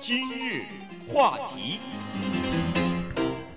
今日话题，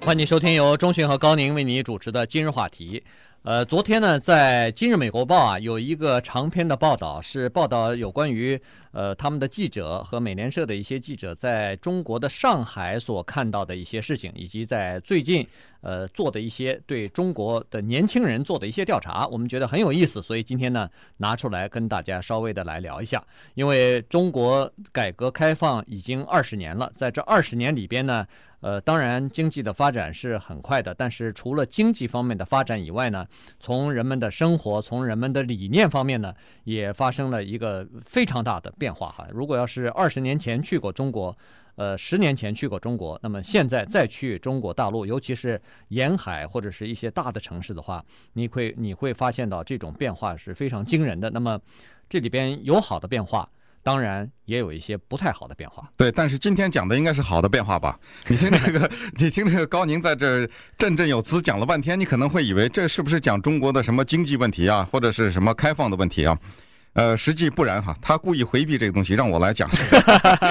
欢迎收听由钟迅和高宁为你主持的今日话题。呃，昨天呢，在《今日美国报》啊，有一个长篇的报道，是报道有关于呃他们的记者和美联社的一些记者在中国的上海所看到的一些事情，以及在最近呃做的一些对中国的年轻人做的一些调查，我们觉得很有意思，所以今天呢拿出来跟大家稍微的来聊一下。因为中国改革开放已经二十年了，在这二十年里边呢。呃，当然，经济的发展是很快的，但是除了经济方面的发展以外呢，从人们的生活，从人们的理念方面呢，也发生了一个非常大的变化哈。如果要是二十年前去过中国，呃，十年前去过中国，那么现在再去中国大陆，尤其是沿海或者是一些大的城市的话，你会你会发现到这种变化是非常惊人的。那么这里边有好的变化。当然也有一些不太好的变化，对。但是今天讲的应该是好的变化吧？你听这个，你听这个高宁在这振振有词讲了半天，你可能会以为这是不是讲中国的什么经济问题啊，或者是什么开放的问题啊？呃，实际不然哈，他故意回避这个东西，让我来讲。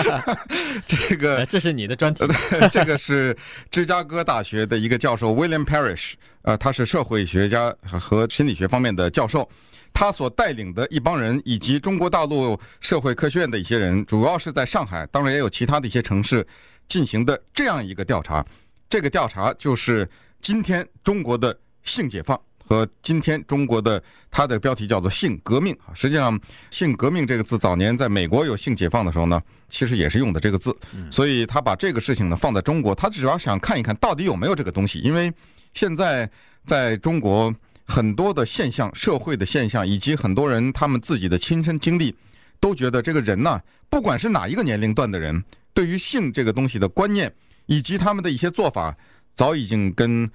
这个这是你的专题。这个是芝加哥大学的一个教授 William Parrish，呃，他是社会学家和心理学方面的教授。他所带领的一帮人，以及中国大陆社会科学院的一些人，主要是在上海，当然也有其他的一些城市进行的这样一个调查。这个调查就是今天中国的性解放和今天中国的，它的标题叫做性革命啊。实际上，性革命这个字早年在美国有性解放的时候呢，其实也是用的这个字。所以他把这个事情呢放在中国，他主要想看一看到底有没有这个东西，因为现在在中国。很多的现象，社会的现象，以及很多人他们自己的亲身经历，都觉得这个人呢，不管是哪一个年龄段的人，对于性这个东西的观念，以及他们的一些做法，早已经跟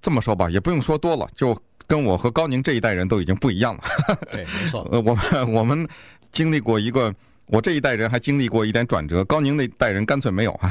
这么说吧，也不用说多了，就跟我和高宁这一代人都已经不一样了。对，没错。呃，我们我们经历过一个。我这一代人还经历过一点转折，高宁那代人干脆没有。啊，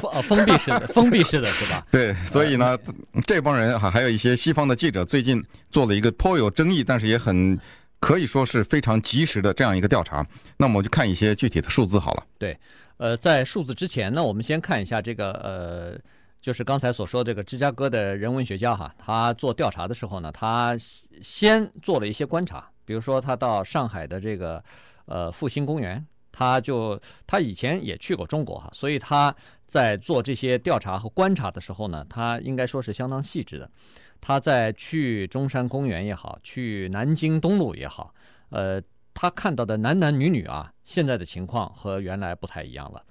封封闭式的，封闭式的是吧？对，所以呢，这帮人哈，还有一些西方的记者最近做了一个颇有争议，但是也很可以说是非常及时的这样一个调查。那么我就看一些具体的数字好了。对，呃，在数字之前呢，我们先看一下这个呃，就是刚才所说的这个芝加哥的人文学家哈，他做调查的时候呢，他先做了一些观察，比如说他到上海的这个。呃，复兴公园，他就他以前也去过中国哈，所以他在做这些调查和观察的时候呢，他应该说是相当细致的。他在去中山公园也好，去南京东路也好，呃，他看到的男男女女啊，现在的情况和原来不太一样了。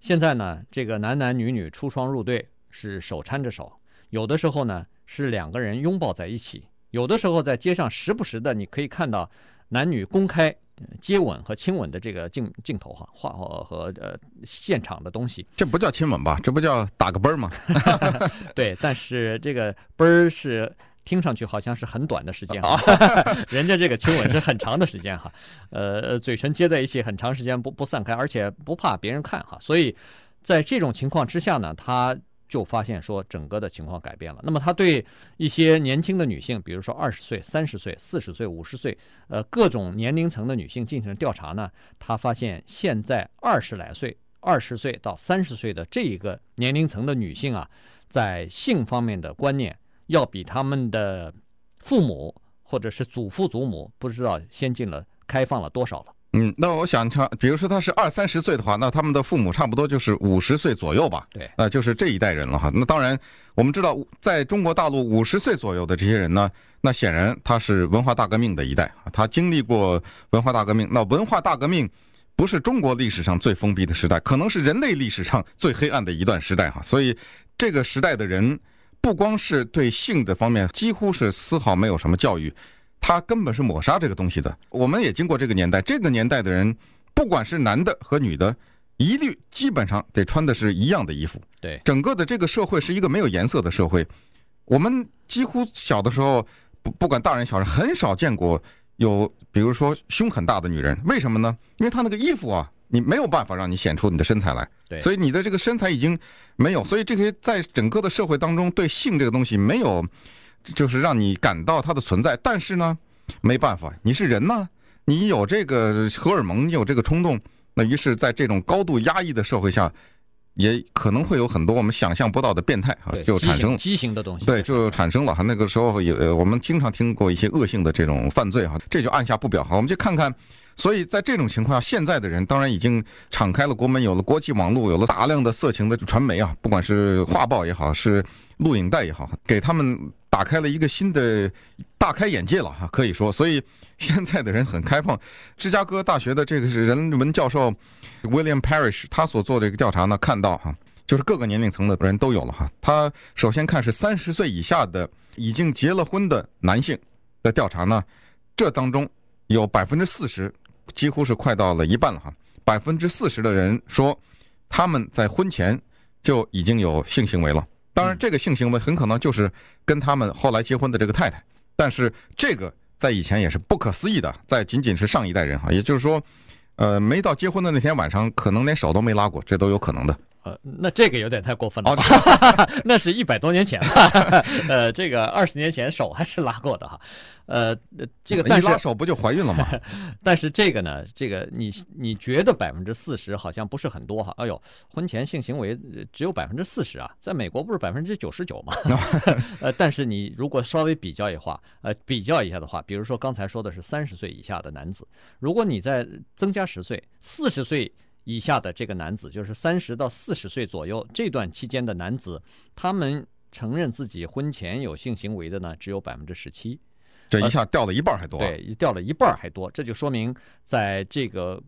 现在呢，这个男男女女出双入对是手搀着手，有的时候呢是两个人拥抱在一起，有的时候在街上时不时的你可以看到男女公开。接吻和亲吻的这个镜镜头哈，画和和呃现场的东西，这不叫亲吻吧？这不叫打个啵儿吗？对，但是这个啵儿是听上去好像是很短的时间，人家这个亲吻是很长的时间哈，呃，嘴唇接在一起很长时间不不散开，而且不怕别人看哈，所以在这种情况之下呢，他。就发现说整个的情况改变了。那么他对一些年轻的女性，比如说二十岁、三十岁、四十岁、五十岁，呃，各种年龄层的女性进行了调查呢，他发现现在二十来岁、二十岁到三十岁的这一个年龄层的女性啊，在性方面的观念要比他们的父母或者是祖父祖母不知道先进了、开放了多少了。嗯，那我想他，比如说他是二三十岁的话，那他们的父母差不多就是五十岁左右吧？对，那就是这一代人了哈。那当然，我们知道，在中国大陆五十岁左右的这些人呢，那显然他是文化大革命的一代啊，他经历过文化大革命。那文化大革命不是中国历史上最封闭的时代，可能是人类历史上最黑暗的一段时代哈。所以这个时代的人，不光是对性的方面，几乎是丝毫没有什么教育。他根本是抹杀这个东西的。我们也经过这个年代，这个年代的人，不管是男的和女的，一律基本上得穿的是一样的衣服。对，整个的这个社会是一个没有颜色的社会。我们几乎小的时候，不不管大人小人，很少见过有，比如说胸很大的女人。为什么呢？因为她那个衣服啊，你没有办法让你显出你的身材来。对，所以你的这个身材已经没有。所以这些在整个的社会当中，对性这个东西没有。就是让你感到它的存在，但是呢，没办法，你是人呐，你有这个荷尔蒙，你有这个冲动，那于是，在这种高度压抑的社会下，也可能会有很多我们想象不到的变态啊，就产生畸形的东西。对，就产生了哈。那个时候也，我们经常听过一些恶性的这种犯罪哈，这就按下不表哈。我们就看看，所以在这种情况下，现在的人当然已经敞开了国门，有了国际网络，有了大量的色情的传媒啊，不管是画报也好，是录影带也好，给他们打开了一个新的大开眼界了哈，可以说，所以现在的人很开放。芝加哥大学的这个是人文教授。William Parish，他所做的一个调查呢，看到哈，就是各个年龄层的人都有了哈。他首先看是三十岁以下的已经结了婚的男性的调查呢，这当中有百分之四十，几乎是快到了一半了哈。百分之四十的人说他们在婚前就已经有性行为了，当然这个性行为很可能就是跟他们后来结婚的这个太太，但是这个在以前也是不可思议的，在仅仅是上一代人哈，也就是说。呃，没到结婚的那天晚上，可能连手都没拉过，这都有可能的。呃，那这个有点太过分了。哦、那是一百多年前了。呃，这个二十年前手还是拉过的哈。呃，这个但是手不就怀孕了吗？但是这个呢，这个你你觉得百分之四十好像不是很多哈？哎呦，婚前性行为只有百分之四十啊，在美国不是百分之九十九吗？呃，但是你如果稍微比较一下，呃，比较一下的话，比如说刚才说的是三十岁以下的男子，如果你再增加十岁，四十岁以下的这个男子，就是三十到四十岁左右这段期间的男子，他们承认自己婚前有性行为的呢，只有百分之十七。这一下掉了一半还多，对，掉了一半还多，这就说明在这个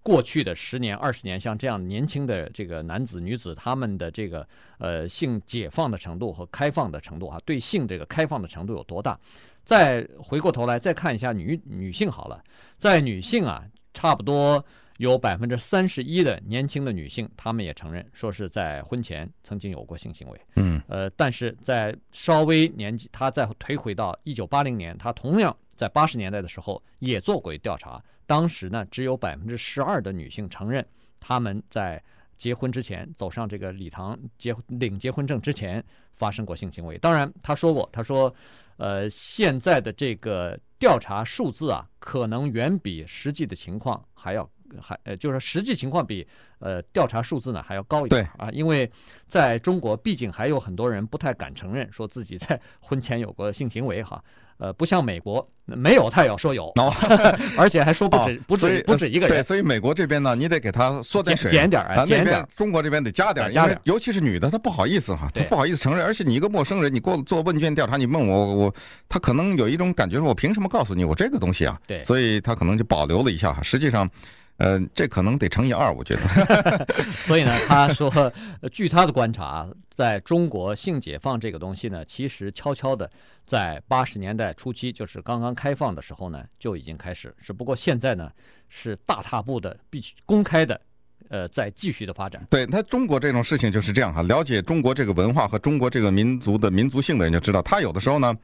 过去的十年、二十年，像这样年轻的这个男子、女子，他们的这个呃性解放的程度和开放的程度啊，对性这个开放的程度有多大？再回过头来再看一下女女性好了，在女性啊，差不多。有百分之三十一的年轻的女性，她们也承认说是在婚前曾经有过性行为。嗯，呃，但是在稍微年纪，她再推回到一九八零年，她同样在八十年代的时候也做过调查，当时呢只有百分之十二的女性承认她们在结婚之前走上这个礼堂结领结婚证之前发生过性行为。当然，她说过，她说，呃，现在的这个调查数字啊，可能远比实际的情况还要。还呃，就是实际情况比呃调查数字呢还要高一点啊，因为在中国，毕竟还有很多人不太敢承认说自己在 婚前有过性行为哈，呃，不像美国没有他也要说有，而且还说不止、哦、不止不止一个人。对，所以美国这边呢，你得给他缩点水，减点啊，减点。中国这边得加点，加点，尤其是女的，她不好意思哈，她不好意思承认，而且你一个陌生人，你给我做问卷调查，你问我我，她可能有一种感觉，说我凭什么告诉你我这个东西啊？对，所以她可能就保留了一下哈，实际上。呃，这可能得乘以二，我觉得。所以呢，他说，据他的观察，在中国性解放这个东西呢，其实悄悄的在八十年代初期，就是刚刚开放的时候呢，就已经开始。只不过现在呢，是大踏步的，必须公开的，呃，在继续的发展。对，他中国这种事情就是这样哈，了解中国这个文化和中国这个民族的民族性的人就知道，他有的时候呢。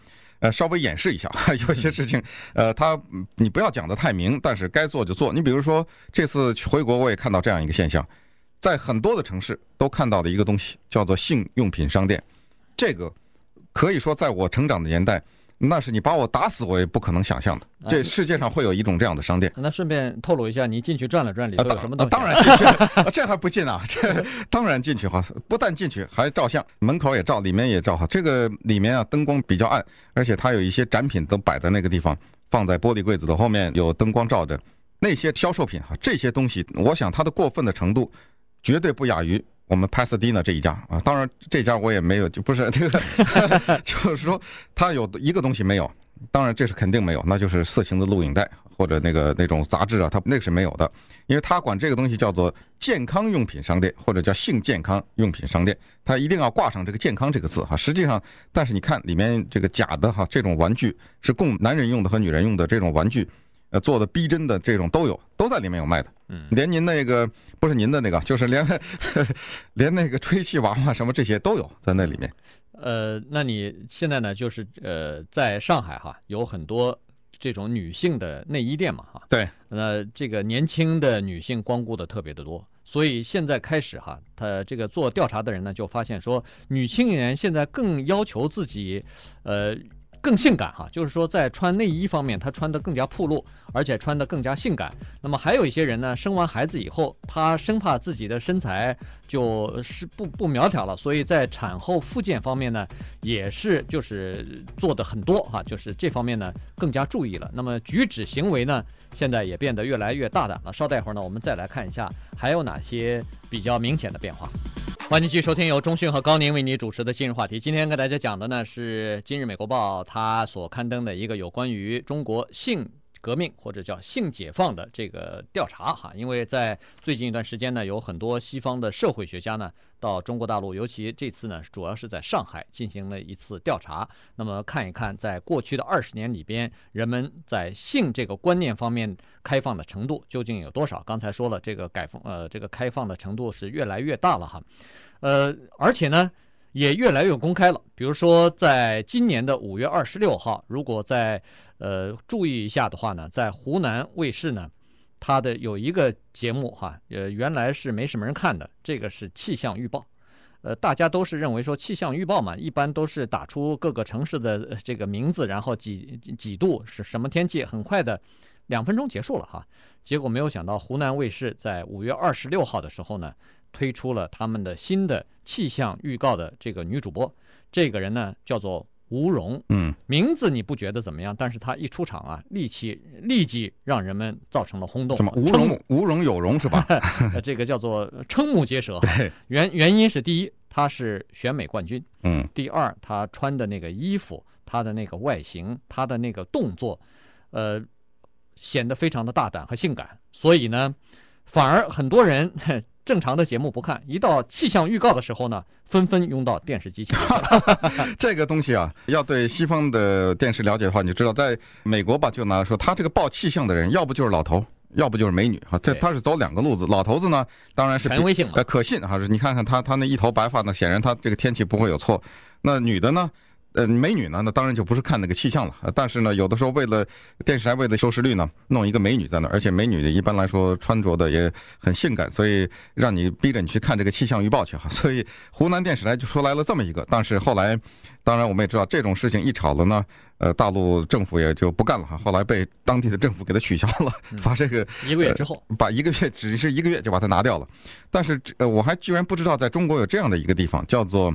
呃，稍微演示一下，有些事情，呃，他你不要讲的太明，但是该做就做。你比如说，这次回国我也看到这样一个现象，在很多的城市都看到的一个东西，叫做性用品商店。这个可以说，在我成长的年代。那是你把我打死，我也不可能想象的。这世界上会有一种这样的商店。那顺便透露一下，你进去转了转，里头有什么东西？当然进去，这还不进啊？这当然进去哈，不但进去，还照相，门口也照，里面也照哈。这个里面啊，灯光比较暗，而且它有一些展品都摆在那个地方，放在玻璃柜子的后面，有灯光照着。那些销售品哈，这些东西，我想它的过分的程度，绝对不亚于。我们 Pasadena 这一家啊，当然这家我也没有，就不是这个，就是说他有一个东西没有，当然这是肯定没有，那就是色情的录影带或者那个那种杂志啊，他那个是没有的，因为他管这个东西叫做健康用品商店或者叫性健康用品商店，他一定要挂上这个健康这个字哈。实际上，但是你看里面这个假的哈，这种玩具是供男人用的和女人用的这种玩具。呃，做的逼真的这种都有，都在里面有卖的。嗯，连您那个不是您的那个，就是连 连那个吹气娃娃什么这些都有在那里面。呃，那你现在呢，就是呃，在上海哈，有很多这种女性的内衣店嘛哈。对。那这个年轻的女性光顾的特别的多，所以现在开始哈，他这个做调查的人呢，就发现说，女青年现在更要求自己，呃。更性感哈，就是说在穿内衣方面，她穿得更加暴露，而且穿得更加性感。那么还有一些人呢，生完孩子以后，她生怕自己的身材就是不不苗条了，所以在产后复健方面呢，也是就是做的很多哈，就是这方面呢更加注意了。那么举止行为呢，现在也变得越来越大胆了。稍待会儿呢，我们再来看一下还有哪些比较明显的变化。欢迎继续收听由中讯和高宁为你主持的今日话题。今天跟大家讲的呢是《今日美国报》它所刊登的一个有关于中国性革命或者叫性解放的这个调查哈。因为在最近一段时间呢，有很多西方的社会学家呢到中国大陆，尤其这次呢主要是在上海进行了一次调查。那么看一看在过去的二十年里边，人们在性这个观念方面开放的程度究竟有多少？刚才说了，这个改放呃这个开放的程度是越来越大了哈。呃，而且呢，也越来越公开了。比如说，在今年的五月二十六号，如果在呃注意一下的话呢，在湖南卫视呢，它的有一个节目哈，呃，原来是没什么人看的，这个是气象预报。呃，大家都是认为说气象预报嘛，一般都是打出各个城市的这个名字，然后几几度是什么天气，很快的两分钟结束了哈。结果没有想到，湖南卫视在五月二十六号的时候呢。推出了他们的新的气象预告的这个女主播，这个人呢叫做吴荣，嗯，名字你不觉得怎么样？但是她一出场啊，立即立即让人们造成了轰动。什么？吴蓉，吴蓉有容是吧？这个叫做瞠目结舌。对，原原因是第一，她是选美冠军，嗯，第二，她穿的那个衣服，她的那个外形，她的那个动作，呃，显得非常的大胆和性感，所以呢，反而很多人。正常的节目不看，一到气象预告的时候呢，纷纷拥到电视机前。这个东西啊，要对西方的电视了解的话，你就知道，在美国吧，就拿说他这个报气象的人，要不就是老头，要不就是美女哈。这他是走两个路子。老头子呢，当然是权威性呃可信哈。是你看看他他那一头白发呢，显然他这个天气不会有错。那女的呢？呃，美女呢，那当然就不是看那个气象了。但是呢，有的时候为了电视台为了收视率呢，弄一个美女在那，而且美女一般来说穿着的也很性感，所以让你逼着你去看这个气象预报去哈。所以湖南电视台就出来了这么一个。但是后来，当然我们也知道这种事情一吵了呢，呃，大陆政府也就不干了哈。后来被当地的政府给它取消了，把这个一个月之后，把一个月只是一个月就把它拿掉了。但是呃，我还居然不知道在中国有这样的一个地方，叫做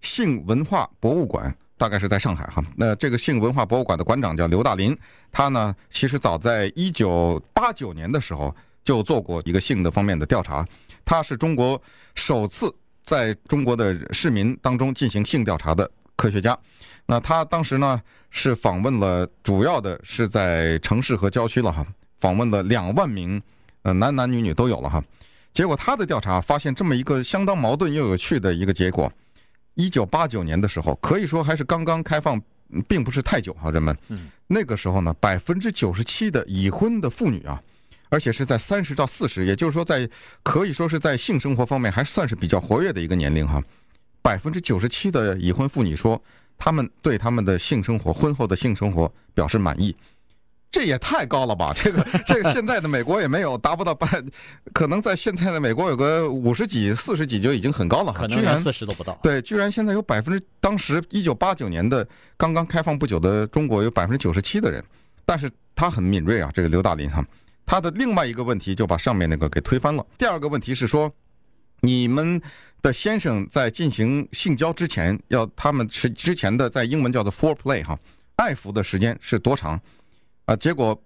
性文化博物馆。大概是在上海哈，那这个性文化博物馆的馆长叫刘大林，他呢其实早在一九八九年的时候就做过一个性的方面的调查，他是中国首次在中国的市民当中进行性调查的科学家。那他当时呢是访问了，主要的是在城市和郊区了哈，访问了两万名，呃男男女女都有了哈。结果他的调查发现这么一个相当矛盾又有趣的一个结果。一九八九年的时候，可以说还是刚刚开放，并不是太久哈。人们，那个时候呢，百分之九十七的已婚的妇女啊，而且是在三十到四十，也就是说，在可以说是在性生活方面还算是比较活跃的一个年龄哈。百分之九十七的已婚妇女说，她们对他们的性生活、婚后的性生活表示满意。这也太高了吧！这个这个 现在的美国也没有达不到百，可能在现在的美国有个五十几、四十几就已经很高了。可能连四十都不到。对，居然现在有百分之，当时一九八九年的刚刚开放不久的中国有百分之九十七的人，但是他很敏锐啊，这个刘大林哈，他的另外一个问题就把上面那个给推翻了。第二个问题是说，你们的先生在进行性交之前，要他们是之前的在英文叫做 foreplay 哈，爱抚的时间是多长？啊，结果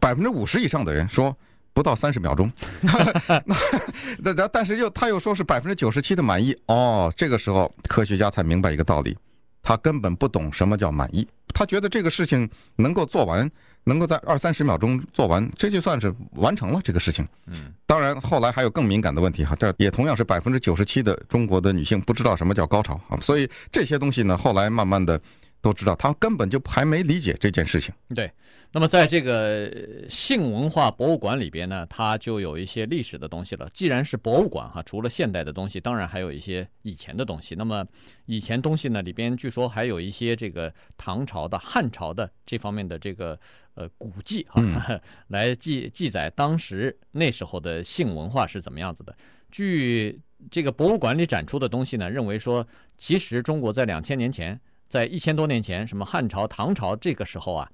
百分之五十以上的人说不到三十秒钟，那那但是又他又说是百分之九十七的满意哦，这个时候科学家才明白一个道理，他根本不懂什么叫满意，他觉得这个事情能够做完，能够在二三十秒钟做完，这就算是完成了这个事情。嗯，当然后来还有更敏感的问题哈，这也同样是百分之九十七的中国的女性不知道什么叫高潮啊，所以这些东西呢，后来慢慢的。都知道，他根本就还没理解这件事情。对，那么在这个性文化博物馆里边呢，它就有一些历史的东西了。既然是博物馆哈，除了现代的东西，当然还有一些以前的东西。那么以前东西呢，里边据说还有一些这个唐朝的、汉朝的这方面的这个呃古迹哈，嗯、来记记载当时那时候的性文化是怎么样子的。据这个博物馆里展出的东西呢，认为说，其实中国在两千年前。在一千多年前，什么汉朝、唐朝这个时候啊，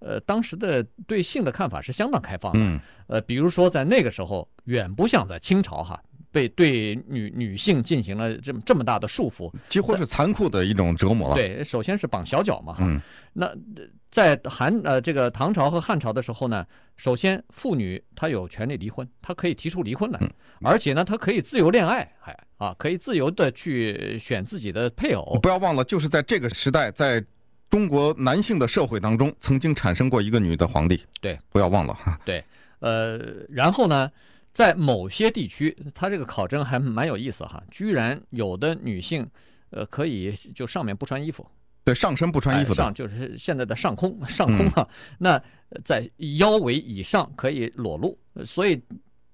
呃，当时的对性的看法是相当开放的。嗯，呃，比如说在那个时候，远不像在清朝哈，被对女女性进行了这么这么大的束缚，几乎是残酷的一种折磨了。对，首先是绑小脚嘛哈。嗯，那在韩呃这个唐朝和汉朝的时候呢，首先妇女她有权利离婚，她可以提出离婚来，而且呢，她可以自由恋爱，还。啊，可以自由的去选自己的配偶。不要忘了，就是在这个时代，在中国男性的社会当中，曾经产生过一个女的皇帝。对，不要忘了哈。对，呃，然后呢，在某些地区，他这个考证还蛮有意思哈，居然有的女性，呃，可以就上面不穿衣服，对，上身不穿衣服的，哎、上就是现在的上空，上空哈、啊，嗯、那在腰围以上可以裸露，所以。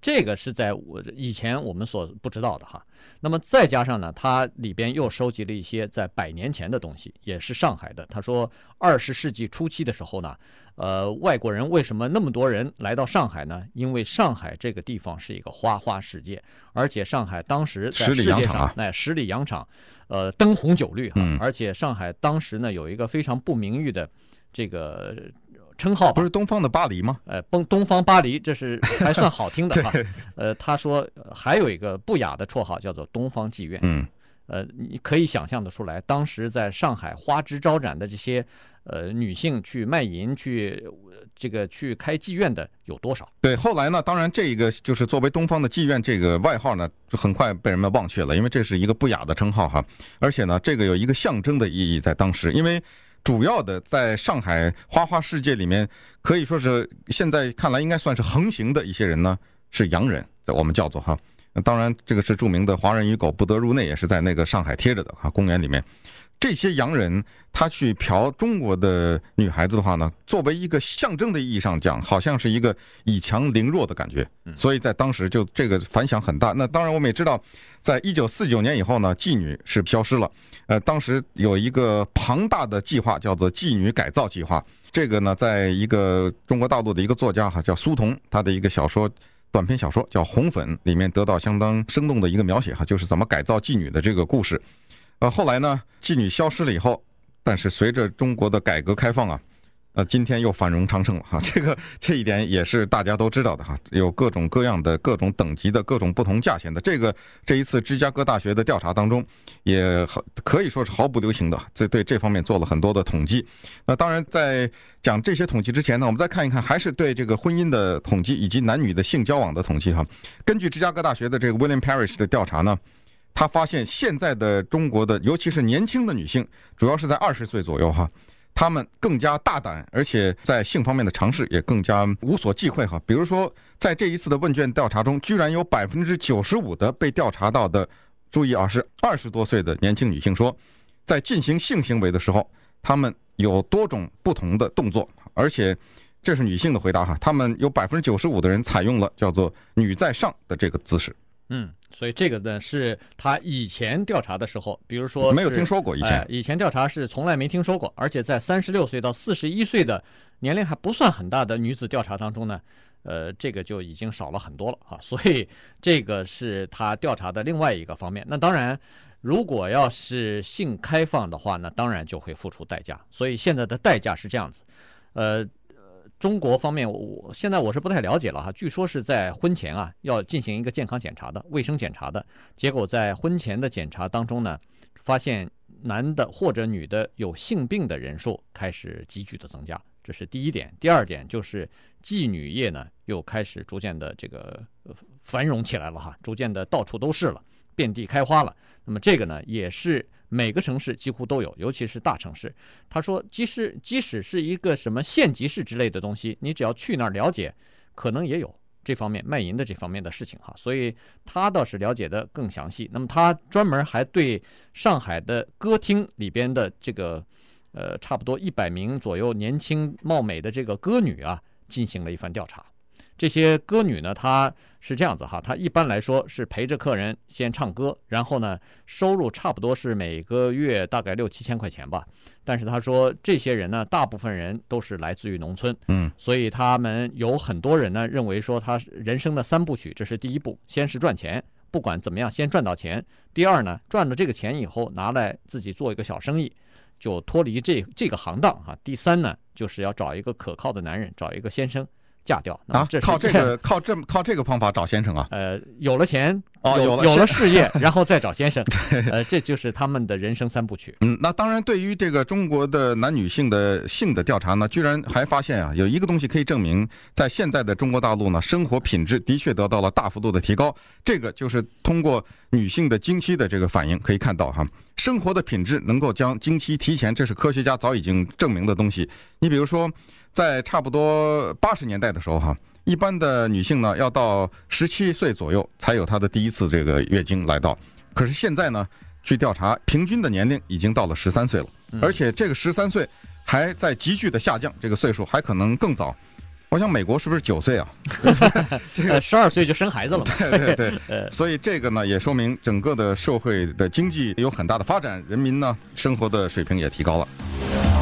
这个是在我以前我们所不知道的哈，那么再加上呢，它里边又收集了一些在百年前的东西，也是上海的。他说，二十世纪初期的时候呢，呃，外国人为什么那么多人来到上海呢？因为上海这个地方是一个花花世界，而且上海当时在世界上，哎，十里洋场，呃，灯红酒绿哈，而且上海当时呢有一个非常不名誉的这个。称号不是东方的巴黎吗？呃，东东方巴黎，这是 还算好听的哈。呃，他说还有一个不雅的绰号叫做东方妓院。嗯，呃，你可以想象得出来，当时在上海花枝招展的这些呃女性去卖淫、去这个去开妓院的有多少？对，后来呢，当然这个就是作为东方的妓院这个外号呢，就很快被人们忘却了，因为这是一个不雅的称号哈。而且呢，这个有一个象征的意义在当时，因为。主要的在上海花花世界里面，可以说是现在看来应该算是横行的一些人呢，是洋人，在我们叫做哈。当然，这个是著名的“华人与狗不得入内”，也是在那个上海贴着的哈公园里面。这些洋人他去嫖中国的女孩子的话呢，作为一个象征的意义上讲，好像是一个以强凌弱的感觉，所以在当时就这个反响很大。那当然我们也知道，在一九四九年以后呢，妓女是消失了。呃，当时有一个庞大的计划叫做妓女改造计划。这个呢，在一个中国大陆的一个作家哈叫苏童，他的一个小说短篇小说叫《红粉》里面得到相当生动的一个描写哈，就是怎么改造妓女的这个故事。呃，后来呢，妓女消失了以后，但是随着中国的改革开放啊，呃，今天又繁荣昌盛了哈。这个这一点也是大家都知道的哈，有各种各样的、各种等级的、各种不同价钱的。这个这一次芝加哥大学的调查当中，也可以说是毫不留情的，这对这方面做了很多的统计。那当然，在讲这些统计之前呢，我们再看一看，还是对这个婚姻的统计以及男女的性交往的统计哈。根据芝加哥大学的这个 William Parish 的调查呢。他发现现在的中国的，尤其是年轻的女性，主要是在二十岁左右哈，她们更加大胆，而且在性方面的尝试也更加无所忌讳哈。比如说，在这一次的问卷调查中，居然有百分之九十五的被调查到的，注意啊，是二十多岁的年轻女性说，在进行性行为的时候，她们有多种不同的动作，而且这是女性的回答哈，她们有百分之九十五的人采用了叫做“女在上”的这个姿势。嗯，所以这个呢是他以前调查的时候，比如说没有听说过以前，哎，以前调查是从来没听说过，而且在三十六岁到四十一岁的年龄还不算很大的女子调查当中呢，呃，这个就已经少了很多了啊，所以这个是他调查的另外一个方面。那当然，如果要是性开放的话，那当然就会付出代价。所以现在的代价是这样子，呃。中国方面，我现在我是不太了解了哈。据说是在婚前啊，要进行一个健康检查的、卫生检查的。结果在婚前的检查当中呢，发现男的或者女的有性病的人数开始急剧的增加，这是第一点。第二点就是妓女业呢，又开始逐渐的这个繁荣起来了哈，逐渐的到处都是了，遍地开花了。那么这个呢，也是。每个城市几乎都有，尤其是大城市。他说，即使即使是一个什么县级市之类的东西，你只要去那儿了解，可能也有这方面卖淫的这方面的事情哈。所以他倒是了解的更详细。那么他专门还对上海的歌厅里边的这个呃差不多一百名左右年轻貌美的这个歌女啊进行了一番调查。这些歌女呢，她是这样子哈，她一般来说是陪着客人先唱歌，然后呢，收入差不多是每个月大概六七千块钱吧。但是她说，这些人呢，大部分人都是来自于农村，嗯，所以他们有很多人呢认为说，他人生的三部曲，这是第一步，先是赚钱，不管怎么样，先赚到钱。第二呢，赚了这个钱以后，拿来自己做一个小生意。就脱离这这个行当啊。第三呢，就是要找一个可靠的男人，找一个先生。嫁掉啊！这靠这个 靠这靠这个方法找先生啊？呃，有了钱哦，有了有了 事业，然后再找先生。呃，这就是他们的人生三部曲。嗯，那当然，对于这个中国的男女性的性的调查呢，居然还发现啊，有一个东西可以证明，在现在的中国大陆呢，生活品质的确得到了大幅度的提高。这个就是通过女性的经期的这个反应可以看到哈，生活的品质能够将经期提前，这是科学家早已经证明的东西。你比如说。在差不多八十年代的时候，哈，一般的女性呢，要到十七岁左右才有她的第一次这个月经来到。可是现在呢，据调查，平均的年龄已经到了十三岁了，而且这个十三岁还在急剧的下降，这个岁数还可能更早。我想美国是不是九岁啊？这个十二岁就生孩子了。对对对，所以这个呢，也说明整个的社会的经济有很大的发展，人民呢生活的水平也提高了。